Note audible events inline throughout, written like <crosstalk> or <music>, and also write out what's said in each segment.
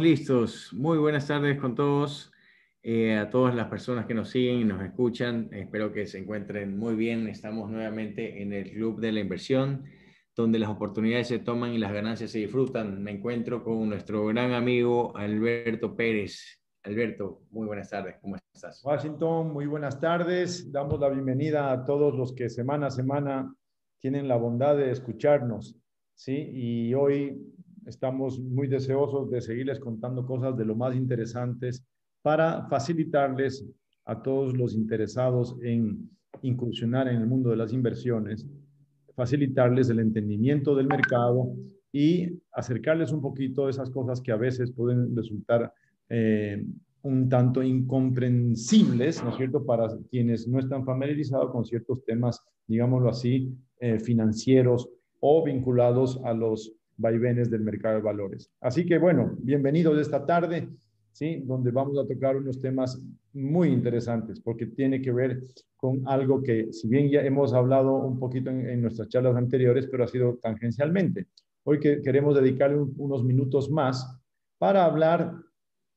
listos. Muy buenas tardes con todos, eh, a todas las personas que nos siguen y nos escuchan. Espero que se encuentren muy bien. Estamos nuevamente en el Club de la Inversión, donde las oportunidades se toman y las ganancias se disfrutan. Me encuentro con nuestro gran amigo Alberto Pérez. Alberto, muy buenas tardes. ¿Cómo estás? Washington, muy buenas tardes. Damos la bienvenida a todos los que semana a semana tienen la bondad de escucharnos. ¿sí? Y hoy estamos muy deseosos de seguirles contando cosas de lo más interesantes para facilitarles a todos los interesados en incursionar en el mundo de las inversiones, facilitarles el entendimiento del mercado y acercarles un poquito esas cosas que a veces pueden resultar eh, un tanto incomprensibles, ¿no es cierto?, para quienes no están familiarizados con ciertos temas, digámoslo así, eh, financieros o vinculados a los vaivenes del mercado de valores. Así que bueno, bienvenidos esta tarde, ¿sí? donde vamos a tocar unos temas muy interesantes, porque tiene que ver con algo que, si bien ya hemos hablado un poquito en, nuestras charlas anteriores, pero ha sido tangencialmente. Hoy que queremos dedicarle unos minutos más para hablar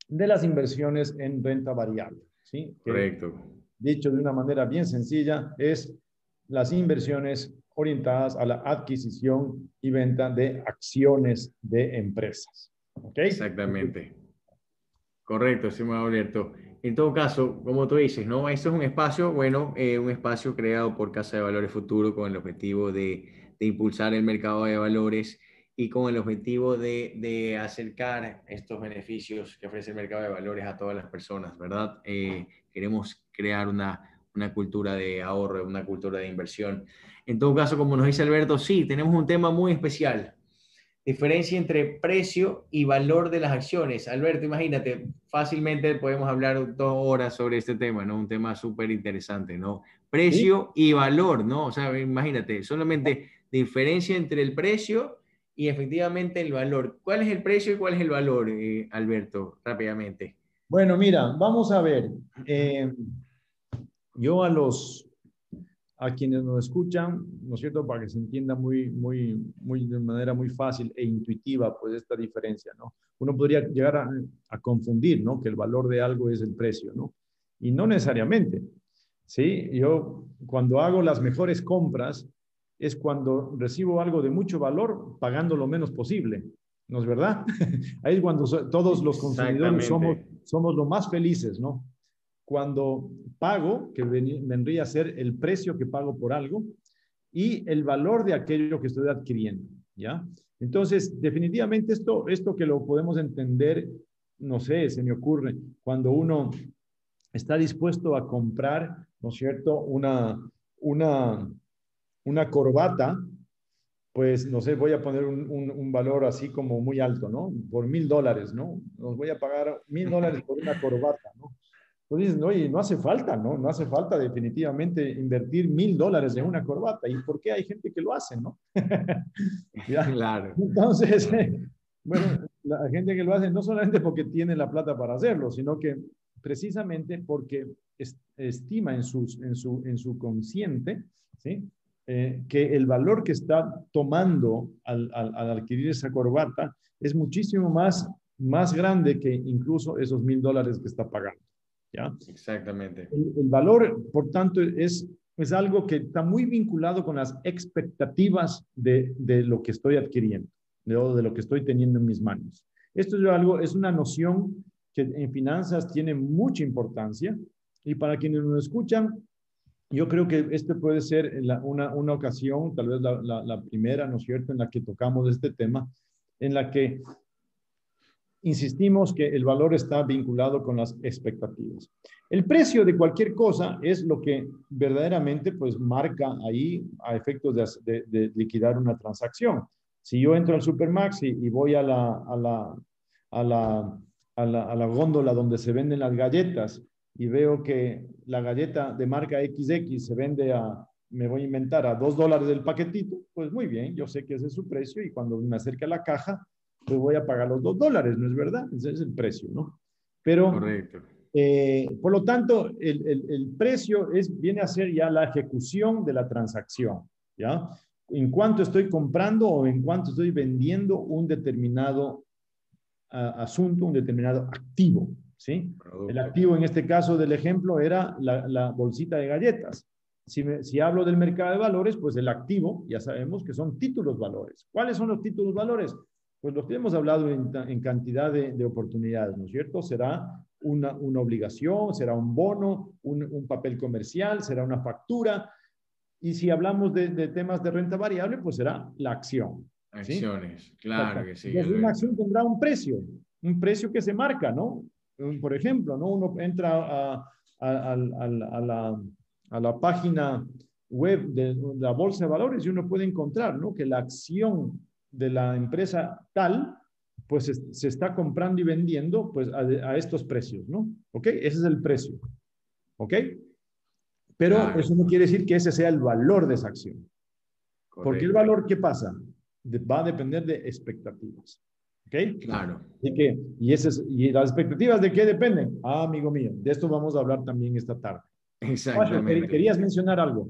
de las inversiones en renta variable. ¿sí? Correcto. dicho de una manera bien sencilla, es las inversiones orientadas a la adquisición y venta de acciones de empresas. ¿Okay? Exactamente. Correcto, estimado Alberto. En todo caso, como tú dices, ¿no? Esto es un espacio, bueno, eh, un espacio creado por Casa de Valores Futuro con el objetivo de, de impulsar el mercado de valores y con el objetivo de, de, acercar estos beneficios que ofrece el mercado de valores a todas las personas, ¿verdad? Eh, queremos crear una, una cultura de ahorro, una cultura de inversión. En todo caso, como nos dice Alberto, sí, tenemos un tema muy especial. Diferencia entre precio y valor de las acciones. Alberto, imagínate, fácilmente podemos hablar dos horas sobre este tema, ¿no? Un tema súper interesante, ¿no? Precio y valor, ¿no? O sea, imagínate, solamente diferencia entre el precio y efectivamente el valor. ¿Cuál es el precio y cuál es el valor, eh, Alberto? Rápidamente. Bueno, mira, vamos a ver. Eh, yo a los a quienes nos escuchan, ¿no es cierto? Para que se entienda muy, muy, muy, de manera muy fácil e intuitiva, pues esta diferencia, ¿no? Uno podría llegar a, a, confundir, ¿no? Que el valor de algo es el precio, ¿no? Y no necesariamente, ¿sí? Yo cuando hago las mejores compras es cuando recibo algo de mucho valor pagando lo menos posible, ¿no es verdad? <laughs> Ahí es cuando todos los consumidores somos, somos lo más felices, ¿no? Cuando pago, que vendría a ser el precio que pago por algo, y el valor de aquello que estoy adquiriendo, ¿ya? Entonces, definitivamente esto, esto que lo podemos entender, no sé, se me ocurre, cuando uno está dispuesto a comprar, ¿no es cierto?, una, una, una corbata, pues, no sé, voy a poner un, un, valor así como muy alto, ¿no? Por mil dólares, ¿no? Nos voy a pagar mil dólares por una corbata, ¿no? Entonces, no, no hace falta, ¿no? No hace falta definitivamente invertir mil dólares en una corbata. ¿Y por qué hay gente que lo hace, no? <laughs> Claro. Entonces, <laughs> bueno, la gente que lo hace no solamente porque tiene la plata para hacerlo, sino que precisamente porque estima en, sus, en, su, en su consciente, ¿sí? Eh, que el valor que está tomando al, al, al, adquirir esa corbata es muchísimo más, más grande que incluso esos mil dólares que está pagando. ¿Ya? Exactamente. El, valor, por tanto, es, es algo que está muy vinculado con las expectativas de, de lo que estoy adquiriendo, de, de, lo que estoy teniendo en mis manos. Esto es algo, es una noción que en finanzas tiene mucha importancia y para quienes nos escuchan, yo creo que este puede ser una, una, ocasión, tal vez la, la, la primera, ¿no es cierto?, en la que tocamos este tema, en la que insistimos que el valor está vinculado con las expectativas. El precio de cualquier cosa es lo que verdaderamente pues marca ahí a efectos de, liquidar una transacción. Si yo entro al Supermax y, voy a la, a, la, a, la, a, la, a la góndola donde se venden las galletas y veo que la galleta de marca XX se vende a, me voy a inventar, a dos dólares del paquetito, pues muy bien, yo sé que ese es su precio y cuando me acerque a la caja, pues voy a pagar los dos dólares, ¿no es verdad? Ese es el precio, ¿no? Pero, eh, por lo tanto, el, el, el, precio es, viene a ser ya la ejecución de la transacción, ¿ya? En cuanto estoy comprando o en cuanto estoy vendiendo un determinado asunto, un determinado activo. ¿sí? El activo en este caso del ejemplo era la, bolsita de galletas. Si, si, hablo del mercado de valores, pues el activo, ya sabemos que son títulos valores. ¿Cuáles son los títulos valores? Pues los que hemos hablado en, cantidad de, oportunidades, ¿no es cierto? Será una, una obligación, será un bono, un, un, papel comercial, será una factura. Y si hablamos de, de, temas de renta variable, pues será la acción. Acciones, claro que sí. una acción tendrá un precio, un precio que se marca, ¿no? Por ejemplo, ¿no? Uno entra a, a, la, a la, página web de la bolsa de valores y uno puede encontrar, ¿no? Que la acción de la empresa tal, pues se está comprando y vendiendo pues a, estos precios, ¿no? ¿Ok? Ese es el precio. ¿Ok? Pero eso no quiere decir que ese sea el valor de esa acción. Porque el valor, ¿qué pasa? va a depender de expectativas. ¿Ok? Claro. Y, que, y, esas, y las expectativas de qué dependen? Ah, amigo mío, de esto vamos a hablar también esta tarde. Exactamente. ¿Querías mencionar algo?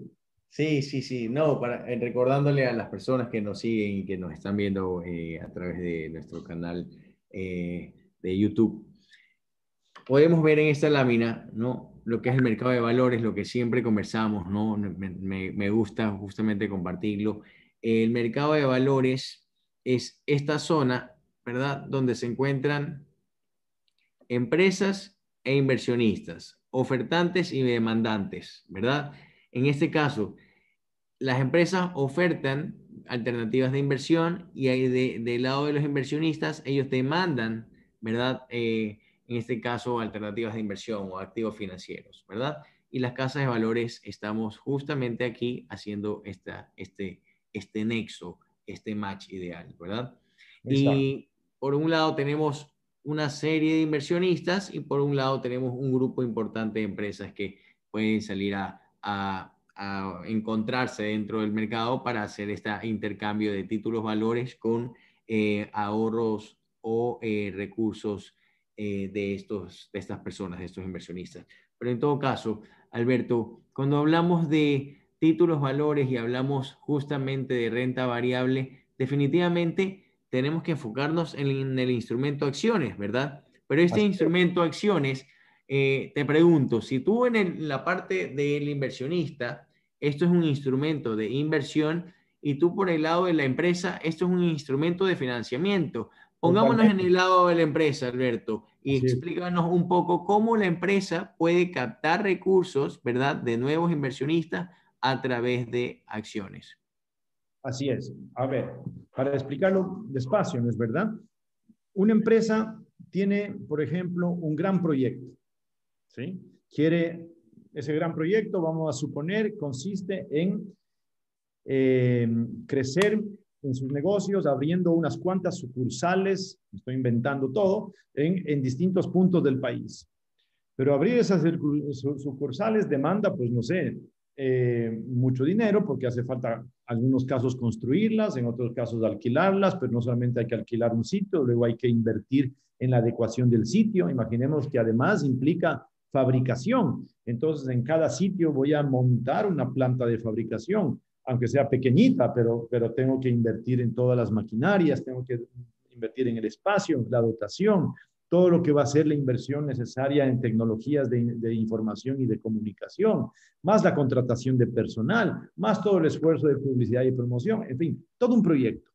Sí, sí, sí. No, para, eh, recordándole a las personas que nos siguen y que nos están viendo eh, a través de nuestro canal eh, de YouTube, podemos ver en esta lámina, ¿no? Lo que es el mercado de valores, lo que siempre conversamos, ¿no? Me, me gusta justamente compartirlo el mercado de valores es esta zona, ¿verdad? Donde se encuentran empresas e inversionistas, ofertantes y demandantes, ¿verdad? En este caso, las empresas ofertan alternativas de inversión y de, del lado de los inversionistas, ellos demandan, ¿verdad? Eh, en este caso, alternativas de inversión o activos financieros, ¿verdad? Y las casas de valores estamos justamente aquí haciendo esta, este, este nexo, este match ideal, ¿verdad? Y por un lado tenemos una serie de inversionistas y por un lado tenemos un grupo importante de empresas que pueden salir a, encontrarse dentro del mercado para hacer este intercambio de títulos valores con eh, ahorros o eh, recursos eh, de, estos, de estas personas, de estos inversionistas. Pero en todo caso, Alberto, cuando hablamos de títulos, valores y hablamos justamente de renta variable, definitivamente tenemos que enfocarnos en, el instrumento acciones, ¿verdad? Pero este instrumento acciones, eh, te pregunto, si tú en la parte del inversionista, esto es un instrumento de inversión y tú por el lado de la empresa, esto es un instrumento de financiamiento. Pongámonos en el lado de la empresa, Alberto, y explícanos un poco cómo la empresa puede captar recursos, ¿verdad?, de nuevos inversionistas a través de acciones. Así es. A ver, para explicarlo despacio, ¿no es verdad? Una empresa tiene, por ejemplo, un gran proyecto, ¿sí? Quiere ese gran proyecto, vamos a suponer, consiste en eh, crecer en sus negocios, abriendo unas cuantas sucursales, estoy inventando todo, en, distintos puntos del país. Pero abrir esas sucursales demanda, pues no sé, eh, mucho dinero porque hace falta en algunos casos construirlas, en otros casos alquilarlas, pero no solamente hay que alquilar un sitio, luego hay que invertir en la adecuación del sitio. Imaginemos que además implica fabricación. Entonces, en cada sitio voy a montar una planta de fabricación, aunque sea pequeñita, pero, pero tengo que invertir en todas las maquinarias, tengo que invertir en el espacio, la dotación, todo lo que va a ser la inversión necesaria en tecnologías de, información y de comunicación, más la contratación de personal, más todo el esfuerzo de publicidad y promoción, en fin, todo un proyecto.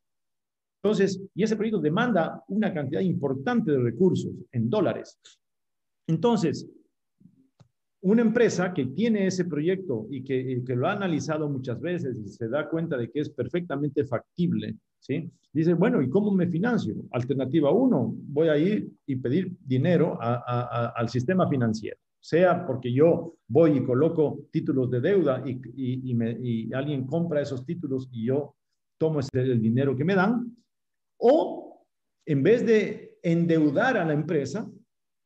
Entonces, y ese proyecto demanda una cantidad importante de recursos en dólares. Entonces, una empresa que tiene ese proyecto y que, que, lo ha analizado muchas veces y se da cuenta de que es perfectamente factible, ¿sí? Dice, bueno, ¿y cómo me financio? Alternativa uno, voy a ir y pedir dinero al sistema financiero, sea porque yo voy y coloco títulos de deuda y, y, alguien compra esos títulos y yo tomo el dinero que me dan, o en vez de endeudar a la empresa,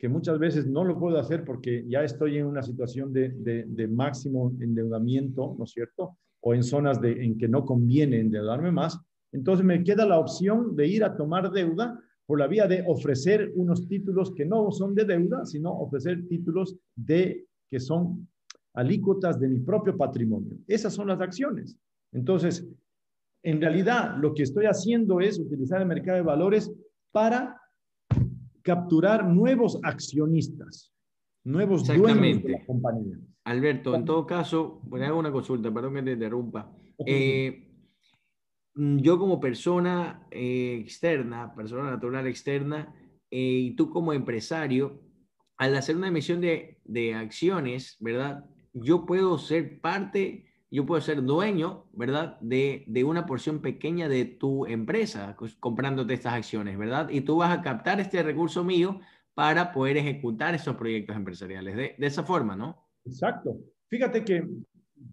que muchas veces no lo puedo hacer porque ya estoy en una situación de, de, máximo endeudamiento, ¿no es cierto? O en zonas de, en que no conviene endeudarme más, entonces me queda la opción de ir a tomar deuda por la vía de ofrecer unos títulos que no son de deuda, sino ofrecer títulos de que son alícuotas de mi propio patrimonio. Esas son las acciones. Entonces, en realidad lo que estoy haciendo es utilizar el mercado de valores para capturar nuevos accionistas, nuevos dueños de la compañía. Alberto, en todo caso, bueno, hago una consulta, perdón que te interrumpa. Eh, yo como persona eh, externa, persona natural externa, eh, y tú como empresario, al hacer una emisión de, de, acciones, ¿verdad? Yo puedo ser parte, yo puedo ser dueño, ¿verdad? De, de una porción pequeña de tu empresa, comprándote estas acciones, ¿verdad? Y tú vas a captar este recurso mío para poder ejecutar esos proyectos empresariales. De, de esa forma, ¿no? Exacto. Fíjate que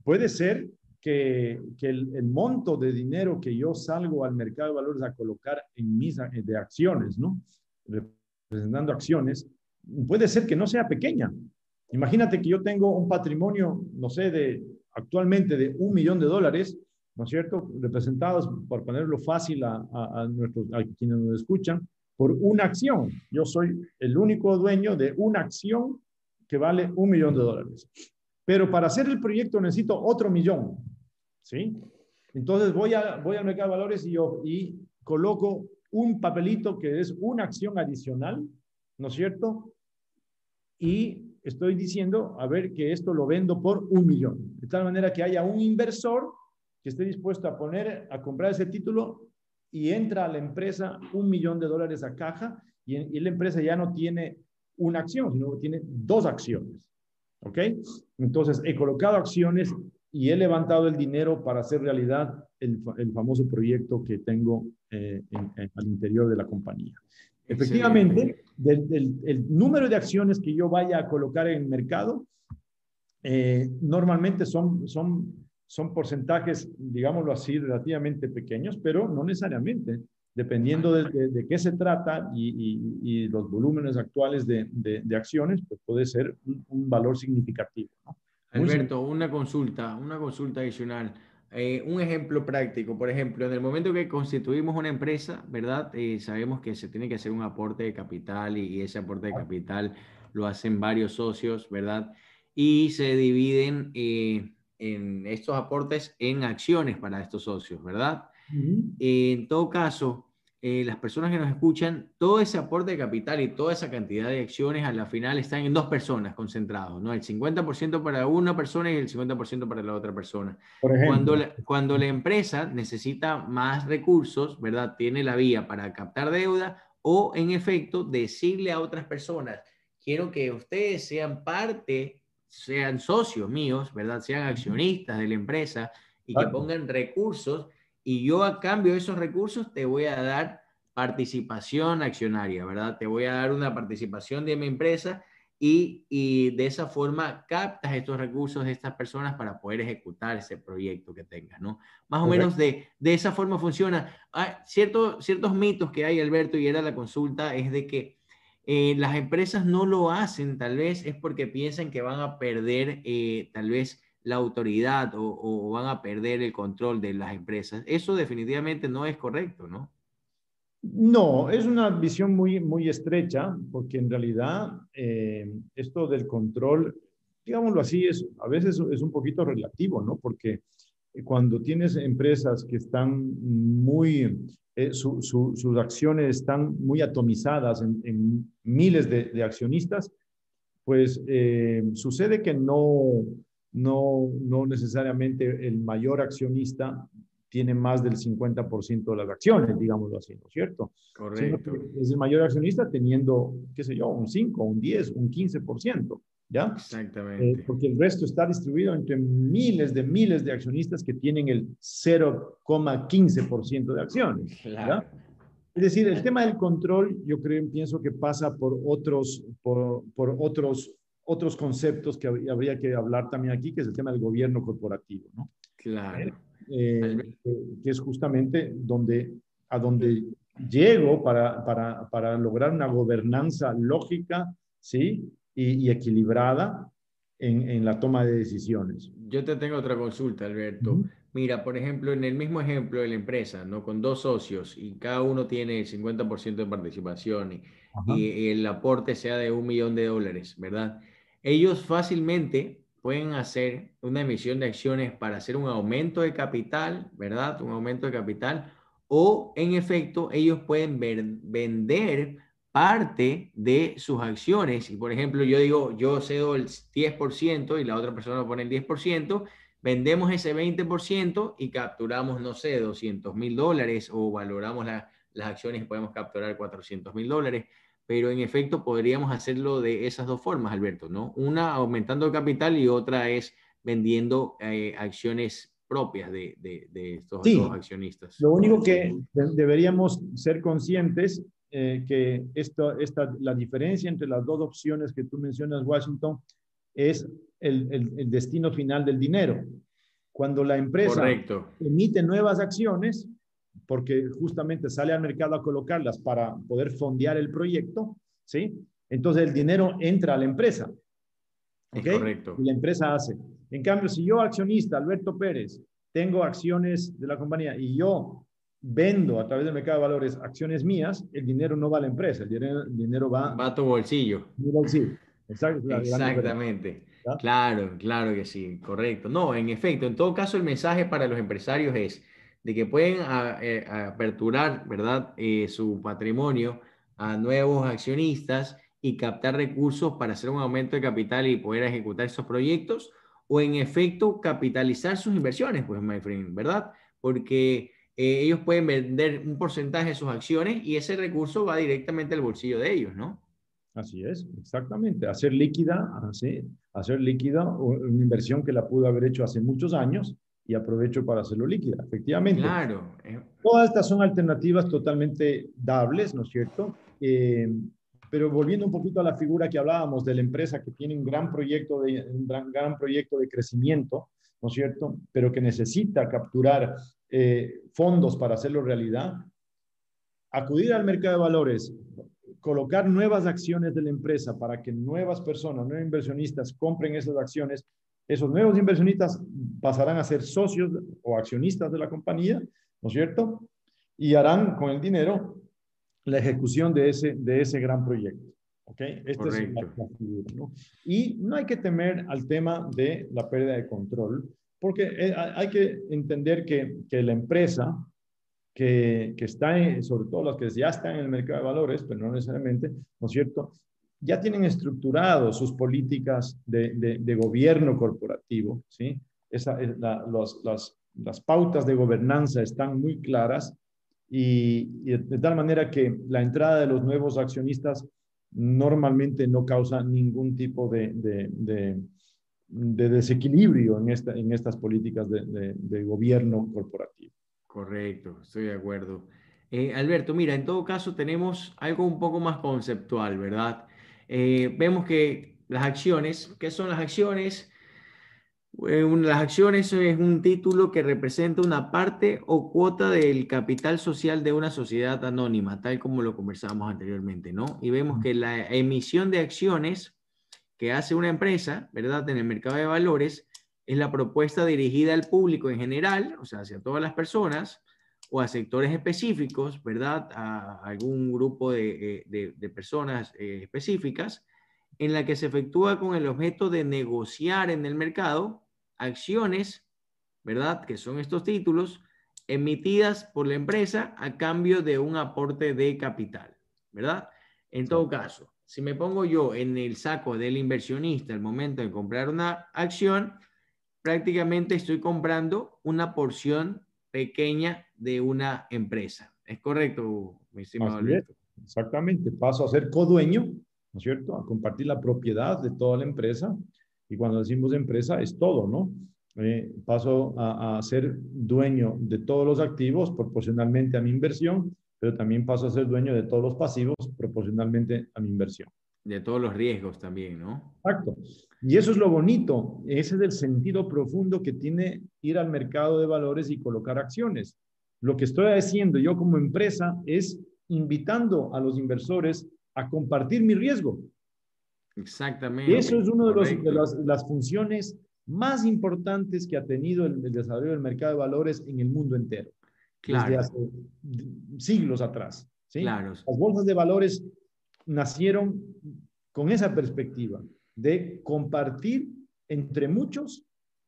puede ser que, que el, el, monto de dinero que yo salgo al mercado de valores a colocar en mis de acciones, ¿no? Representando acciones, puede ser que no sea pequeña. Imagínate que yo tengo un patrimonio, no sé, de actualmente de un millón de dólares, ¿no es cierto? Representados, por ponerlo fácil a, nuestros, a quienes nos escuchan, por una acción. Yo soy el único dueño de una acción que vale un millón de dólares. Pero para hacer el proyecto necesito otro millón, ¿sí? Entonces voy, a, voy al mercado de valores y, yo, y coloco un papelito que es una acción adicional, ¿no es cierto? Y estoy diciendo, a ver, que esto lo vendo por un millón. De tal manera que haya un inversor que esté dispuesto a poner, a comprar ese título y entra a la empresa un millón de dólares a caja y, y la empresa ya no tiene una acción, sino que tiene dos acciones. ¿Ok? Entonces, he colocado acciones y he levantado el dinero para hacer realidad el, famoso proyecto que tengo eh, al interior de la compañía. Efectivamente, del, del, el número de acciones que yo vaya a colocar en el mercado, eh, normalmente son, son, son porcentajes, digámoslo así, relativamente pequeños, pero no necesariamente dependiendo de, de, de, qué se trata y, y, y los volúmenes actuales de, de, acciones, pues puede ser un, un valor significativo. ¿no? Alberto, una consulta, una consulta adicional. Eh, un ejemplo práctico, por ejemplo, en el momento que constituimos una empresa, ¿verdad? Eh, sabemos que se tiene que hacer un aporte de capital y, y, ese aporte de capital lo hacen varios socios, ¿verdad? Y se dividen eh, en estos aportes en acciones para estos socios, ¿verdad? Uh -huh. en todo caso, eh, las personas que nos escuchan, todo ese aporte de capital y toda esa cantidad de acciones a la final están en dos personas concentrados, ¿no? El 50% para una persona y el 50% para la otra persona. Cuando la, cuando la empresa necesita más recursos, ¿verdad? Tiene la vía para captar deuda o, en efecto, decirle a otras personas, quiero que ustedes sean parte, sean socios míos, ¿verdad? Sean accionistas de la empresa y que pongan recursos y yo a cambio de esos recursos te voy a dar participación accionaria, ¿verdad? Te voy a dar una participación de mi empresa y, y, de esa forma captas estos recursos de estas personas para poder ejecutar ese proyecto que tengas, ¿no? Más o menos de, de esa forma funciona. Hay cierto, ciertos mitos que hay, Alberto, y era la consulta, es de que eh, las empresas no lo hacen, tal vez es porque piensan que van a perder, eh, tal vez, la autoridad o, van a perder el control de las empresas. Eso definitivamente no es correcto, ¿no? No, es una visión muy, muy estrecha, porque en realidad eh, esto del control, digámoslo así, es, a veces es un poquito relativo, ¿no? Porque cuando tienes empresas que están muy, eh, su, su, sus acciones están muy atomizadas en, miles de, de, accionistas, pues eh, sucede que no, no, no necesariamente el mayor accionista tiene más del 50% de las acciones, digámoslo así, ¿no es cierto? Correcto. Es el mayor accionista teniendo, qué sé yo, un 5, un 10, un 15%, ¿ya? Exactamente. Eh, porque el resto está distribuido entre miles de miles de accionistas que tienen el 0,15% de acciones, claro. Es decir, el tema del control, yo creo, pienso que pasa por otros, por, por otros otros conceptos que habría que hablar también aquí, que es el tema del gobierno corporativo, ¿no? Claro. Eh, que es justamente donde, a donde llego para, para, para lograr una gobernanza lógica, ¿sí? Y, y equilibrada en, en, la toma de decisiones. Yo te tengo otra consulta, Alberto. Uh -huh. Mira, por ejemplo, en el mismo ejemplo de la empresa, ¿no? Con dos socios y cada uno tiene el 50% de participación y, y, el aporte sea de un millón de dólares, ¿verdad? Ellos fácilmente pueden hacer una emisión de acciones para hacer un aumento de capital, ¿verdad? Un aumento de capital. O, en efecto, ellos pueden vender parte de sus acciones. Y por ejemplo, yo digo, yo cedo el 10% y la otra persona pone el 10%, vendemos ese 20% y capturamos, no sé, 200 mil dólares o valoramos las acciones y podemos capturar 400 mil dólares. Pero en efecto podríamos hacerlo de esas dos formas, Alberto, ¿no? Una aumentando el capital y otra es vendiendo eh, acciones propias de, de, estos dos accionistas. Lo único que deberíamos ser conscientes eh, que esto, esta, la diferencia entre las dos opciones que tú mencionas, Washington, es el, el, destino final del dinero. Cuando la empresa emite nuevas acciones, porque justamente sale al mercado a colocarlas para poder fondear el proyecto, ¿sí? Entonces el dinero entra a la empresa. ¿Ok? Correcto. Y la empresa hace. En cambio, si yo, accionista, Alberto Pérez, tengo acciones de la compañía y yo vendo a través del mercado de valores acciones mías, el dinero no va a la empresa, el dinero, va, va a tu bolsillo. Mi bolsillo. Exactamente. Claro, claro que sí, correcto. No, en efecto, en todo caso el mensaje para los empresarios es de que pueden eh, aperturar, ¿verdad?, eh, su patrimonio a nuevos accionistas y captar recursos para hacer un aumento de capital y poder ejecutar esos proyectos o en efecto capitalizar sus inversiones, pues, my ¿verdad? Porque eh, ellos pueden vender un porcentaje de sus acciones y ese recurso va directamente al bolsillo de ellos, ¿no? Así es, exactamente. Hacer líquida, hacer, hacer líquida una inversión que la pudo haber hecho hace muchos años y aprovecho para hacerlo líquida, efectivamente. Claro. Eh. Todas estas son alternativas totalmente dables, ¿no es cierto? Eh, pero volviendo un poquito a la figura que hablábamos de la empresa que tiene un gran proyecto de, un gran, gran proyecto de crecimiento, ¿no es cierto? Pero que necesita capturar eh, fondos para hacerlo realidad, acudir al mercado de valores, colocar nuevas acciones de la empresa para que nuevas personas, nuevos inversionistas compren esas acciones, esos nuevos inversionistas pasarán a ser socios o accionistas de la compañía, ¿no es cierto? Y harán con el dinero la ejecución de ese, de ese gran proyecto. ¿Ok? Es la, ¿no? Y no hay que temer al tema de la pérdida de control, porque eh, hay que entender que, que la empresa que, que, está, sobre todo las que ya están en el mercado de valores, pero no necesariamente, ¿no es cierto? Ya tienen estructurado sus políticas de, gobierno corporativo, ¿sí? Esa, los, las, pautas de gobernanza están muy claras y, de tal manera que la entrada de los nuevos accionistas normalmente no causa ningún tipo de, de, de desequilibrio en, esta, en estas políticas de, de, gobierno corporativo. Correcto, estoy de acuerdo. Eh, Alberto, mira, en todo caso tenemos algo un poco más conceptual, ¿verdad? Eh, vemos que las acciones, ¿qué son las acciones? Eh, las acciones es un título que representa una parte o cuota del capital social de una sociedad anónima, tal como lo conversábamos anteriormente, ¿no? Y vemos que la emisión de acciones que hace una empresa, ¿verdad? En el mercado de valores, es la propuesta dirigida al público en general, o sea, hacia todas las personas o a sectores específicos, ¿verdad? A algún grupo de, eh, personas eh, específicas, en la que se efectúa con el objeto de negociar en el mercado acciones, ¿verdad? Que son estos títulos emitidas por la empresa a cambio de un aporte de capital, ¿verdad? En todo caso, si me pongo yo en el saco del inversionista al momento de comprar una acción, prácticamente estoy comprando una porción pequeña de una empresa. ¿Es correcto, mi estimado Exactamente. Paso a ser codueño, ¿no es cierto? A compartir la propiedad de toda la empresa. Y cuando decimos empresa, es todo, ¿no? Eh, paso a, a ser dueño de todos los activos proporcionalmente a mi inversión pero también paso a ser dueño de todos los pasivos proporcionalmente a mi inversión. De todos los riesgos también, ¿no? Exacto. Y eso es lo bonito, ese es el sentido profundo que tiene ir al mercado de valores y colocar acciones. Lo que estoy haciendo yo como empresa es invitando a los inversores a compartir mi riesgo. Exactamente. Y eso es una de, de las, las, funciones más importantes que ha tenido el, el desarrollo del mercado de valores en el mundo entero desde hace siglos atrás. ¿sí? Las bolsas de valores nacieron con esa perspectiva de compartir entre muchos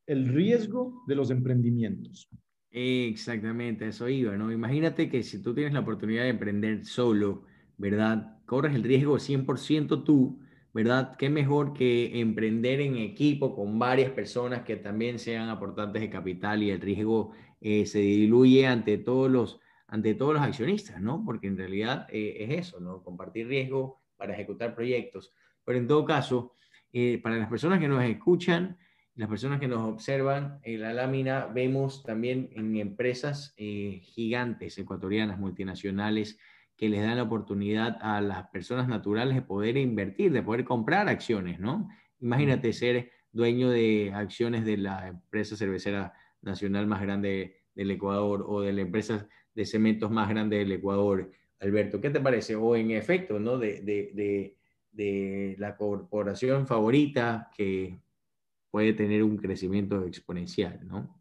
el riesgo de los emprendimientos. Exactamente, eso iba, ¿no? Imagínate que si tú tienes la oportunidad de emprender solo, ¿verdad? Corres el riesgo 100% tú, ¿verdad? Qué mejor que emprender en equipo con varias personas que también sean aportantes de capital y el riesgo eh, se diluye ante todos los ante todos los accionistas, ¿no? Porque en realidad eh, es eso, ¿no? Compartir riesgo para ejecutar proyectos. Pero en todo caso, eh, para las personas que nos escuchan, las personas que nos observan en la lámina, vemos también en empresas gigantes ecuatorianas, multinacionales, que les dan la oportunidad a las personas naturales de poder invertir, de poder comprar acciones, ¿no? Imagínate ser dueño de acciones de la empresa cervecera nacional más grande del Ecuador o de la empresa de cementos más grande del Ecuador. Alberto, ¿qué te parece? O en efecto, ¿no? De, de, de la corporación favorita que puede tener un crecimiento exponencial, ¿no?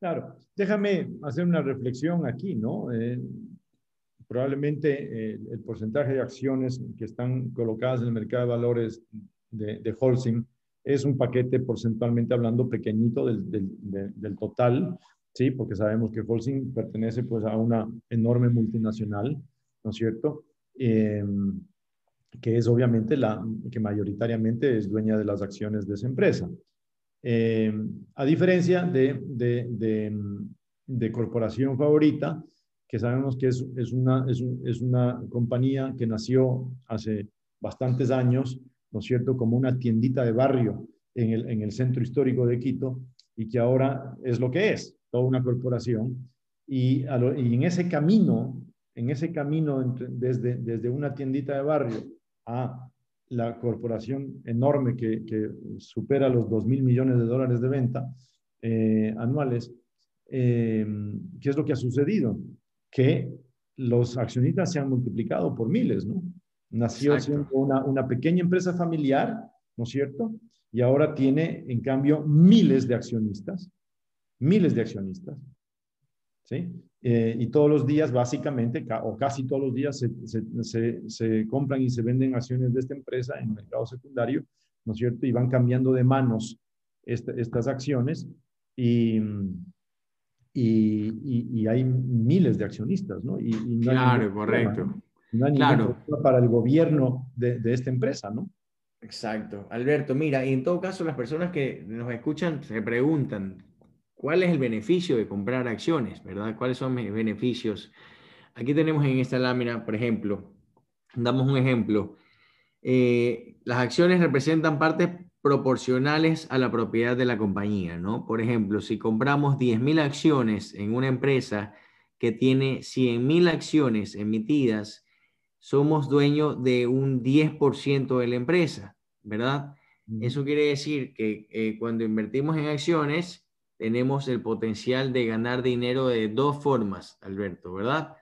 Claro, déjame hacer una reflexión aquí, ¿no? Eh, probablemente eh, el porcentaje de acciones que están colocadas en el mercado de valores de, de Holcim es un paquete porcentualmente hablando pequeñito del, total, ¿sí? Porque sabemos que Holcim pertenece pues a una enorme multinacional, ¿no es cierto? Eh, que es obviamente la que mayoritariamente es dueña de las acciones de esa empresa. Eh, a diferencia de, de, de, corporación favorita, que sabemos que es, es, una, es, una compañía que nació hace bastantes años, ¿no es cierto?, como una tiendita de barrio en el, en el centro histórico de Quito y que ahora es lo que es, toda una corporación. Y, en ese camino, en ese camino desde, desde una tiendita de barrio a la corporación enorme que, que supera los 2 mil millones de dólares de venta eh, anuales, eh, ¿qué es lo que ha sucedido? que los accionistas se han multiplicado por miles, ¿no? Nació siendo una, una, pequeña empresa familiar, ¿no es cierto? Y ahora tiene, en cambio, miles de accionistas, miles de accionistas, ¿sí? Eh, y todos los días, básicamente, o casi todos los días, se, se, se, compran y se venden acciones de esta empresa en el mercado secundario, ¿no es cierto? Y van cambiando de manos este, estas acciones y y, y, hay miles de accionistas, ¿no? Y, no claro, correcto. No hay claro. para el gobierno de, de, esta empresa, ¿no? Exacto. Alberto, mira, y en todo caso las personas que nos escuchan se preguntan, ¿cuál es el beneficio de comprar acciones, verdad? ¿Cuáles son mis beneficios? Aquí tenemos en esta lámina, por ejemplo, damos un ejemplo. Eh, las acciones representan parte proporcionales a la propiedad de la compañía, ¿no? Por ejemplo, si compramos 10.000 acciones en una empresa que tiene 100.000 acciones emitidas, somos dueños de un 10% de la empresa, ¿verdad? Eso quiere decir que eh, cuando invertimos en acciones, tenemos el potencial de ganar dinero de dos formas, Alberto, ¿verdad?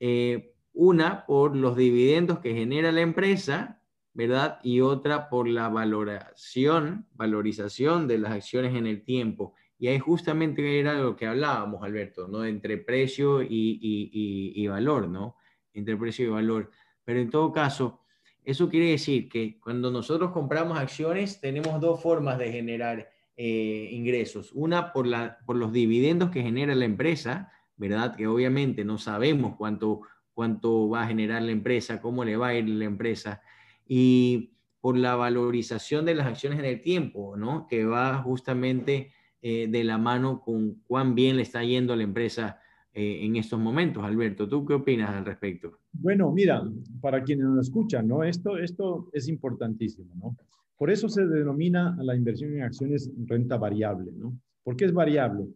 Eh, una, por los dividendos que genera la empresa, ¿verdad? Y otra por la valoración, valorización de las acciones en el tiempo. Y ahí justamente era lo que hablábamos, Alberto, ¿no? Entre precio y, valor, ¿no? Entre precio y valor. Pero en todo caso, eso quiere decir que cuando nosotros compramos acciones, tenemos dos formas de generar eh, ingresos. Una por, la, por los dividendos que genera la empresa, ¿verdad? Que obviamente no sabemos cuánto, cuánto va a generar la empresa, cómo le va a ir la empresa y por la valorización de las acciones en el tiempo, ¿no? Que va justamente eh, de la mano con cuán bien le está yendo a la empresa eh, en estos momentos. Alberto, ¿tú qué opinas al respecto? Bueno, mira, para quienes nos escuchan, ¿no? Esto, esto es importantísimo, ¿no? Por eso se denomina a la inversión en acciones renta variable, ¿no? ¿Por qué es variable?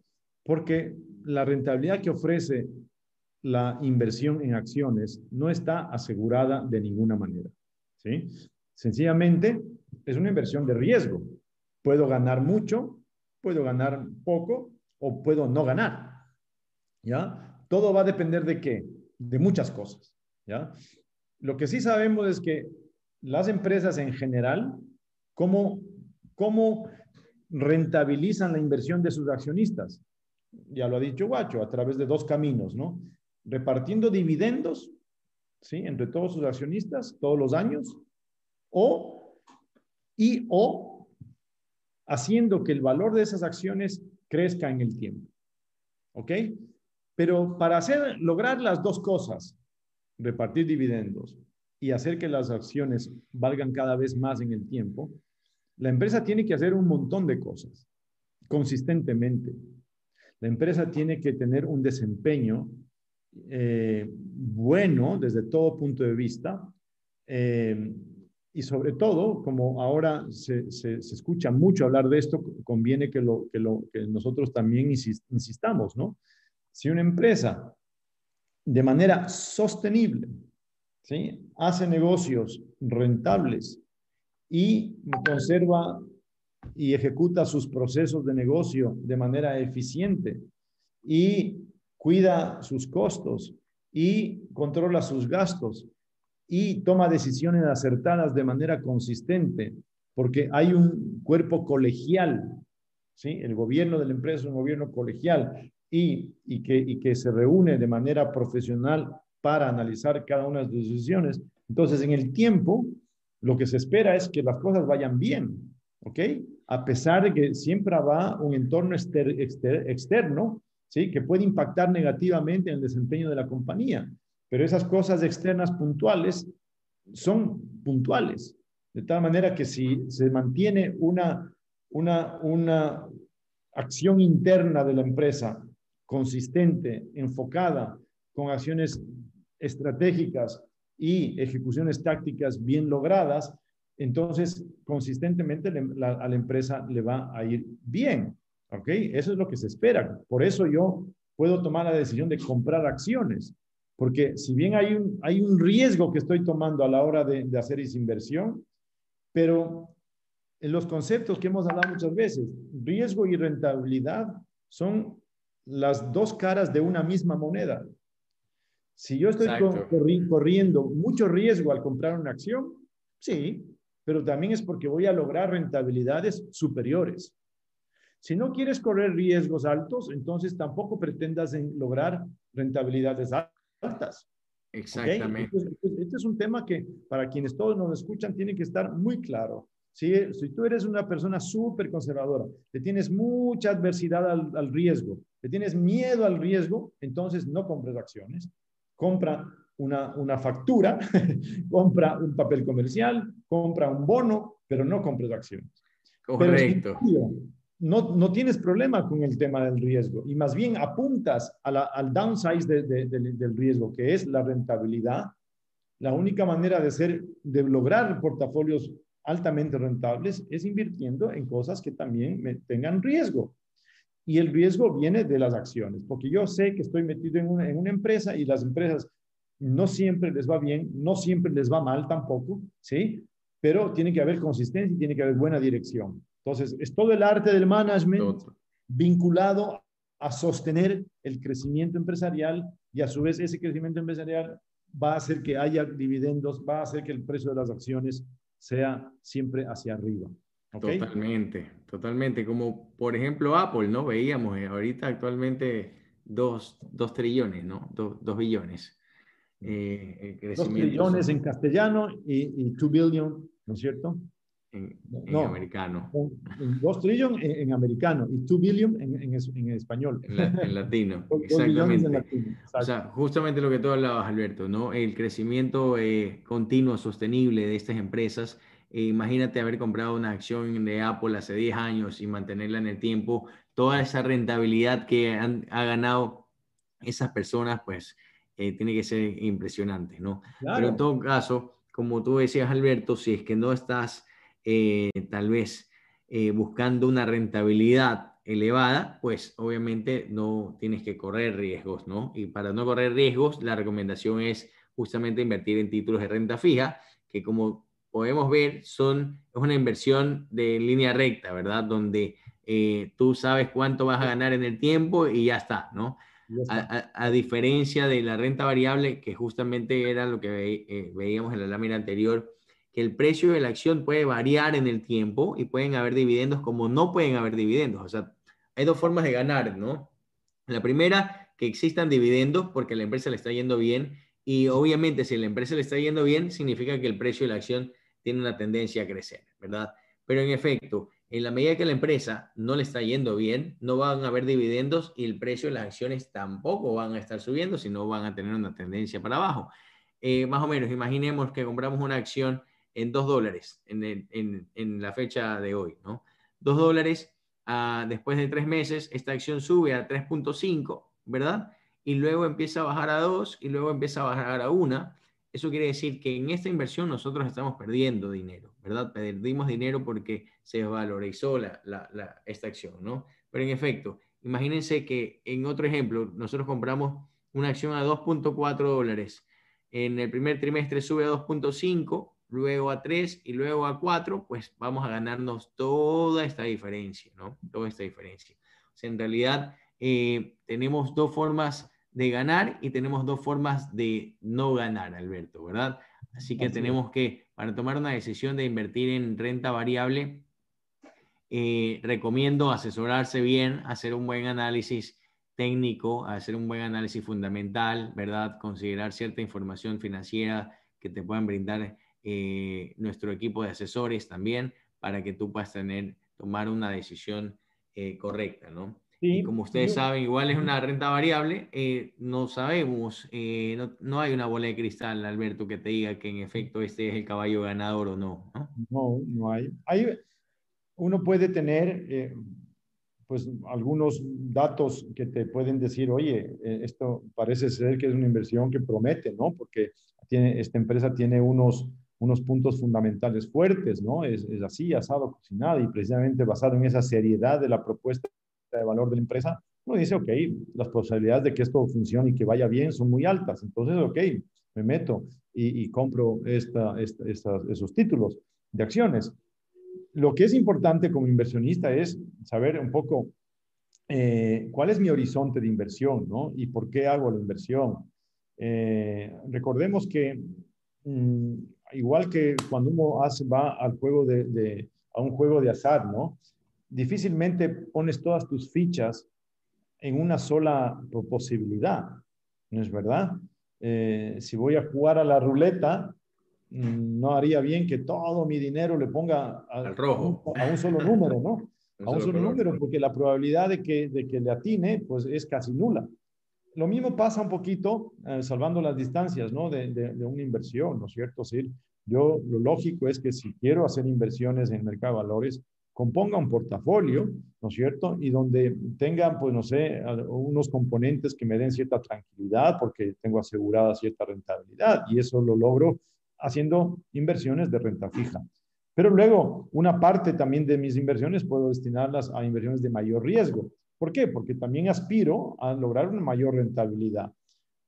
Porque la rentabilidad que ofrece la inversión en acciones no está asegurada de ninguna manera. ¿sí? Sencillamente es una inversión de riesgo. Puedo ganar mucho, puedo ganar poco o puedo no ganar. ¿Ya? Todo va a depender de qué? De muchas cosas. ¿Ya? Lo que sí sabemos es que las empresas en general, ¿cómo, cómo rentabilizan la inversión de sus accionistas? Ya lo ha dicho Guacho, a través de dos caminos, ¿no? Repartiendo dividendos ¿sí? Entre todos sus accionistas, todos los años, o, y o haciendo que el valor de esas acciones crezca en el tiempo. ¿Ok? Pero para hacer, lograr las dos cosas, repartir dividendos y hacer que las acciones valgan cada vez más en el tiempo, la empresa tiene que hacer un montón de cosas consistentemente. La empresa tiene que tener un desempeño eh, bueno desde todo punto de vista eh, y sobre todo, como ahora se, escucha mucho hablar de esto, conviene que, lo, que, nosotros también insistamos, ¿no? Si una empresa de manera sostenible ¿sí? hace negocios rentables y conserva y ejecuta sus procesos de negocio de manera eficiente y cuida sus costos y controla sus gastos y toma decisiones acertadas de manera consistente, porque hay un cuerpo colegial, ¿sí? El gobierno de la empresa es un gobierno colegial y, y, que, y que se reúne de manera profesional para analizar cada una de sus decisiones. Entonces, en el tiempo, lo que se espera es que las cosas vayan bien, ¿ok? A pesar de que siempre va un entorno externo, ¿sí? Que puede impactar negativamente en el desempeño de la compañía. Pero esas cosas externas puntuales son puntuales. De tal manera que si se mantiene una, una, una acción interna de la empresa consistente, enfocada, con acciones estratégicas y ejecuciones tácticas bien logradas, entonces consistentemente a la empresa le va a ir bien. ¿Ok? Eso es lo que se espera. Por eso yo puedo tomar la decisión de comprar acciones. Porque si bien hay un, hay un riesgo que estoy tomando a la hora de, de hacer esa inversión, pero en los conceptos que hemos hablado muchas veces, riesgo y rentabilidad son las dos caras de una misma moneda. Si yo estoy corriendo mucho riesgo al comprar una acción, sí, pero también es porque voy a lograr rentabilidades superiores. Si no quieres correr riesgos altos, entonces tampoco pretendas lograr rentabilidades altas. Exactamente. Este, es un tema que para quienes todos nos escuchan tiene que estar muy claro. Si, si tú eres una persona súper conservadora, le tienes mucha adversidad al, al, riesgo, le tienes miedo al riesgo, entonces no compres acciones. Compra una, una factura, <laughs> compra un papel comercial, compra un bono, pero no compres acciones. Correcto no, no tienes problema con el tema del riesgo y más bien apuntas al downside del riesgo, que es la rentabilidad. La única manera de, ser, de lograr portafolios altamente rentables es invirtiendo en cosas que también tengan riesgo. Y el riesgo viene de las acciones, porque yo sé que estoy metido en una, en una empresa y las empresas no siempre les va bien, no siempre les va mal tampoco, ¿sí? Pero tiene que haber consistencia y tiene que haber buena dirección. Entonces, es todo el arte del management vinculado a sostener el crecimiento empresarial y a su vez ese crecimiento empresarial va a hacer que haya dividendos, va a hacer que el precio de las acciones sea siempre hacia arriba. Totalmente, totalmente. Como por ejemplo Apple, ¿no? Veíamos eh, ahorita actualmente dos, trillones, ¿no? dos billones. Eh, dos trillones en castellano y, y two billion, ¿no es cierto? en, no, americano. Dos trillion en, americano y two billion en, en español. En, latino, <laughs> exactamente. o sea, justamente lo que tú hablabas, Alberto, ¿no? El crecimiento eh, continuo, sostenible de estas empresas. Eh, imagínate haber comprado una acción de Apple hace 10 años y mantenerla en el tiempo. Toda esa rentabilidad que han, ha ganado esas personas, pues, eh, tiene que ser impresionante, ¿no? Pero en todo caso, como tú decías, Alberto, si es que no estás eh, tal vez eh, buscando una rentabilidad elevada, pues obviamente no tienes que correr riesgos, ¿no? Y para no correr riesgos, la recomendación es justamente invertir en títulos de renta fija, que como podemos ver, son, es una inversión de línea recta, ¿verdad? Donde eh, tú sabes cuánto vas a ganar en el tiempo y ya está, ¿no? A, diferencia de la renta variable, que justamente era lo que veíamos en la lámina anterior, que el precio de la acción puede variar en el tiempo y pueden haber dividendos como no pueden haber dividendos. O sea, hay dos formas de ganar, ¿no? La primera, que existan dividendos porque a la empresa le está yendo bien y obviamente si a la empresa le está yendo bien, significa que el precio de la acción tiene una tendencia a crecer, ¿verdad? Pero en efecto, en la medida que la empresa no le está yendo bien, no van a haber dividendos y el precio de las acciones tampoco van a estar subiendo, sino van a tener una tendencia para abajo. eh, más o menos, imaginemos que compramos una acción en 2 dólares en, la fecha de hoy, ¿no? 2 dólares, ah, después de tres meses, esta acción sube a 3.5, ¿verdad? Y luego empieza a bajar a 2 y luego empieza a bajar a 1. Eso quiere decir que en esta inversión nosotros estamos perdiendo dinero, ¿verdad? Perdimos dinero porque se desvalorizó la, esta acción, ¿no? Pero en efecto, imagínense que en otro ejemplo, nosotros compramos una acción a 2.4 dólares. En el primer trimestre sube a 2.5, luego a 3 y luego a 4, pues vamos a ganarnos toda esta diferencia, ¿no? Toda esta diferencia. O sea, en realidad eh, tenemos dos formas de ganar y tenemos dos formas de no ganar, Alberto, ¿verdad? Así que tenemos que, para tomar una decisión de invertir en renta variable, eh, recomiendo asesorarse bien, hacer un buen análisis técnico, hacer un buen análisis fundamental, ¿verdad? Considerar cierta información financiera que te puedan brindar eh, nuestro equipo de asesores también para que tú puedas tener, tomar una decisión eh, correcta, ¿no? Y como ustedes saben, igual es una renta variable, no sabemos, no, no, hay una bola de cristal, Alberto, que te diga que en efecto este es el caballo ganador o no. No, no, no hay. hay uno puede tener eh, pues algunos datos que te pueden decir, oye, eh, esto parece ser que es una inversión que promete, ¿no? Porque tiene, esta empresa tiene unos, unos puntos fundamentales fuertes, ¿no? Es, es así, asado, cocinado, y precisamente basado en esa seriedad de la propuesta de valor de la empresa, uno dice, ok, las posibilidades de que esto funcione y que vaya bien son muy altas. Entonces, ok, me meto y, compro esta, esos títulos de acciones lo que es importante como inversionista es saber un poco eh, cuál es mi horizonte de inversión, ¿no? Y por qué hago la inversión. Eh, recordemos que mm, igual que cuando uno hace, va al juego de, a un juego de azar, ¿no? Difícilmente pones todas tus fichas en una sola posibilidad, ¿no es verdad? Eh, si voy a jugar a la ruleta, Mm, no haría bien que todo mi dinero le ponga a, un, solo número, ¿no? <laughs> a un solo número, porque la probabilidad de que, de que le atine, pues es casi nula. Lo mismo pasa un poquito, eh, salvando las distancias, ¿no? De, de, una inversión, ¿no es cierto? Sí, yo, lo lógico es que si quiero hacer inversiones en el mercado de valores, componga un portafolio, ¿no es cierto? Y donde tengan, pues, no sé, unos componentes que me den cierta tranquilidad porque tengo asegurada cierta rentabilidad y eso lo logro haciendo inversiones de renta fija. Pero luego, una parte también de mis inversiones puedo destinarlas a inversiones de mayor riesgo. ¿Por qué? Porque también aspiro a lograr una mayor rentabilidad.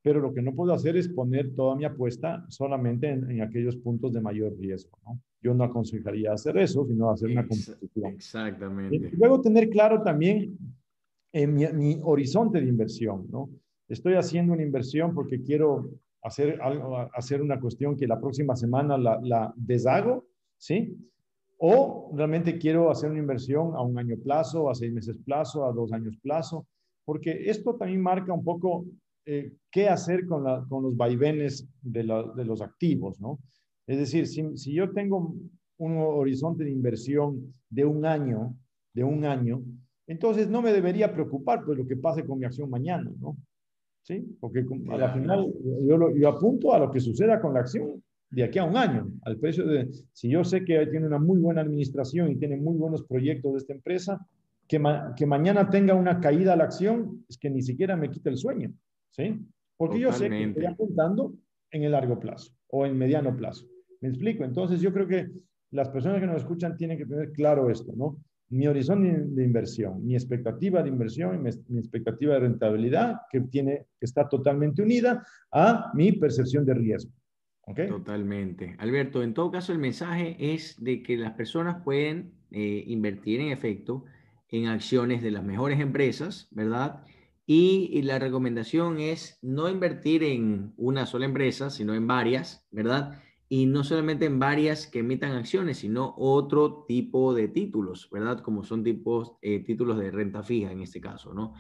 Pero lo que no puedo hacer es poner toda mi apuesta solamente en, aquellos puntos de mayor riesgo. Yo no aconsejaría hacer eso, sino hacer una composición. Exactamente. Y luego tener claro también en mi, mi, horizonte de inversión. ¿no? Estoy haciendo una inversión porque quiero hacer, algo, hacer una cuestión que la próxima semana la, la deshago, ¿sí? O realmente quiero hacer una inversión a un año plazo, a seis meses plazo, a dos años plazo, porque esto también marca un poco eh, qué hacer con, la, con los vaivenes de, de, los activos, ¿no? Es decir, si, si, yo tengo un horizonte de inversión de un año, de un año, entonces no me debería preocupar pues lo que pase con mi acción mañana, ¿no? ¿sí? Porque a la final yo, yo apunto a lo que suceda con la acción de aquí a un año, al precio de, si yo sé que tiene una muy buena administración y tiene muy buenos proyectos de esta empresa, que, que mañana tenga una caída a la acción, es que ni siquiera me quita el sueño, ¿sí? Porque yo sé que estoy apuntando en el largo plazo o en mediano plazo. ¿Me explico? Entonces yo creo que las personas que nos escuchan tienen que tener claro esto, ¿no? mi horizonte de inversión, mi expectativa de inversión, y mi expectativa de rentabilidad, que, tiene, que está totalmente unida a mi percepción de riesgo. ¿Okay? Totalmente. Alberto, en todo caso, el mensaje es de que las personas pueden eh, invertir en efecto en acciones de las mejores empresas, ¿verdad? Y, la recomendación es no invertir en una sola empresa, sino en varias, ¿verdad? y no solamente en varias que emitan acciones, sino otro tipo de títulos, ¿verdad? Como son tipos, eh, títulos de renta fija en este caso, ¿no?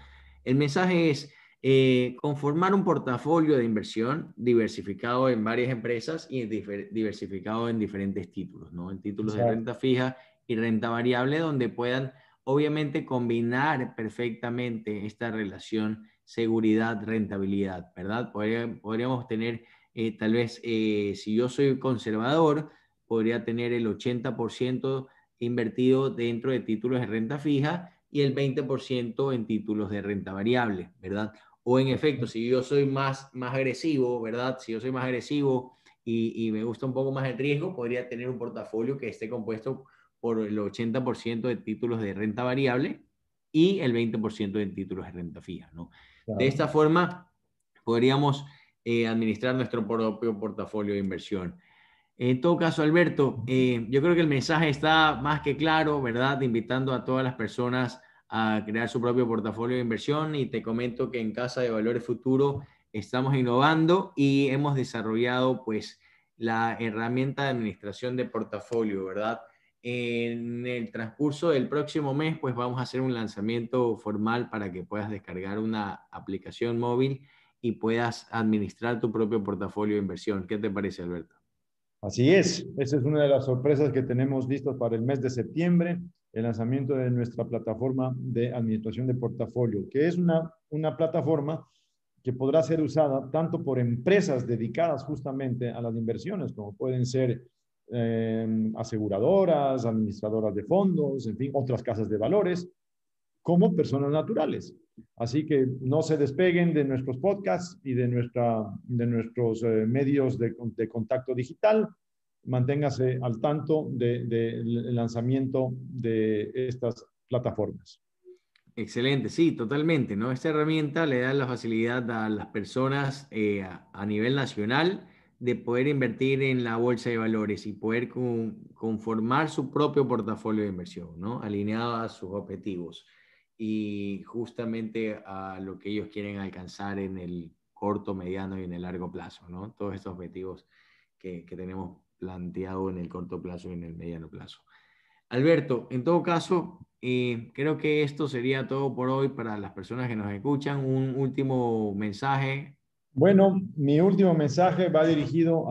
El mensaje es eh, conformar un portafolio de inversión diversificado en varias empresas y diversificado en diferentes títulos, ¿no? En títulos de renta fija y renta variable, donde puedan obviamente combinar perfectamente esta relación seguridad-rentabilidad, ¿verdad? podríamos tener Eh, tal vez eh, si yo soy conservador, podría tener el 80% invertido dentro de títulos de renta fija y el 20% en títulos de renta variable, ¿verdad? O en efecto, si yo soy más, más agresivo, ¿verdad? Si yo soy más agresivo y, y me gusta un poco más el riesgo, podría tener un portafolio que esté compuesto por el 80% de títulos de renta variable y el 20% de títulos de renta fija, ¿no? De esta forma, podríamos eh, administrar nuestro propio portafolio de inversión. En todo caso, Alberto, eh, yo creo que el mensaje está más que claro, ¿verdad? Invitando a todas las personas a crear su propio portafolio de inversión y te comento que en Casa de Valores Futuro estamos innovando y hemos desarrollado pues la herramienta de administración de portafolio, ¿verdad? En el transcurso del próximo mes pues vamos a hacer un lanzamiento formal para que puedas descargar una aplicación móvil y puedas administrar tu propio portafolio de inversión. ¿Qué te parece, Alberto? Así es, esa es una de las sorpresas que tenemos listas para el mes de septiembre, el lanzamiento de nuestra plataforma de administración de portafolio, que es una, una plataforma que podrá ser usada tanto por empresas dedicadas justamente a las inversiones, como pueden ser eh, aseguradoras, administradoras de fondos, en fin, otras casas de valores, como personas naturales. Así que no se despeguen de nuestros podcasts y de, nuestra, de nuestros eh, medios de, de, contacto digital. Manténgase al tanto del de, lanzamiento de estas plataformas. Excelente, sí, totalmente. ¿no? Esta herramienta le da la facilidad a las personas eh, a, nivel nacional de poder invertir en la bolsa de valores y poder conformar su propio portafolio de inversión, ¿no? alineado a sus objetivos y justamente a lo que ellos quieren alcanzar en el corto, mediano y en el largo plazo, ¿no? Todos estos objetivos que, que tenemos planteado en el corto plazo y en el mediano plazo. Alberto, en todo caso, eh, creo que esto sería todo por hoy para las personas que nos escuchan. Un último mensaje. Bueno, mi último mensaje va dirigido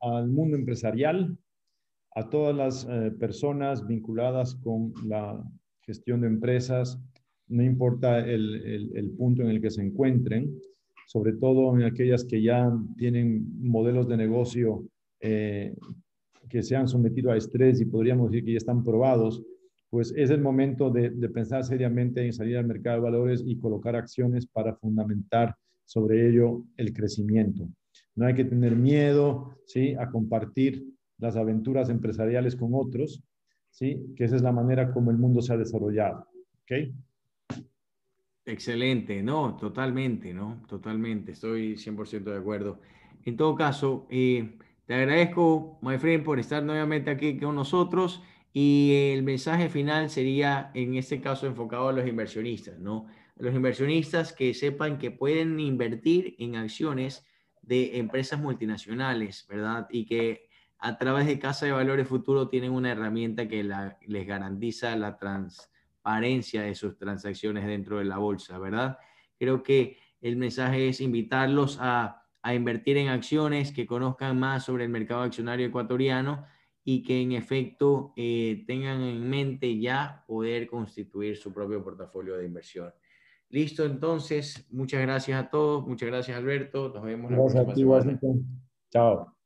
al mundo empresarial, a todas las eh, personas vinculadas con la gestión de empresas, no importa el, punto en el que se encuentren, sobre todo en aquellas que ya tienen modelos de negocio eh, que se han sometido a estrés y podríamos decir que ya están probados, pues es el momento de, pensar seriamente en salir al mercado de valores y colocar acciones para fundamentar sobre ello el crecimiento. No hay que tener miedo ¿sí? a compartir las aventuras empresariales con otros, ¿sí? que esa es la manera como el mundo se ha desarrollado. ¿okay? Excelente, no, totalmente, ¿no? Totalmente, estoy 100% de acuerdo. En todo caso, eh, te agradezco, my friend, por estar nuevamente aquí con nosotros y el mensaje final sería, en este caso, enfocado a los inversionistas, ¿no? Los inversionistas que sepan que pueden invertir en acciones de empresas multinacionales, ¿verdad? Y que a través de Casa de Valores Futuro tienen una herramienta que les garantiza la trans transparencia de sus transacciones dentro de la bolsa, ¿verdad? Creo que el mensaje es invitarlos a, a invertir en acciones, que conozcan más sobre el mercado accionario ecuatoriano y que en efecto eh, tengan en mente ya poder constituir su propio portafolio de inversión. Listo, entonces, muchas gracias a todos, muchas gracias Alberto, nos vemos la próxima semana. Chao.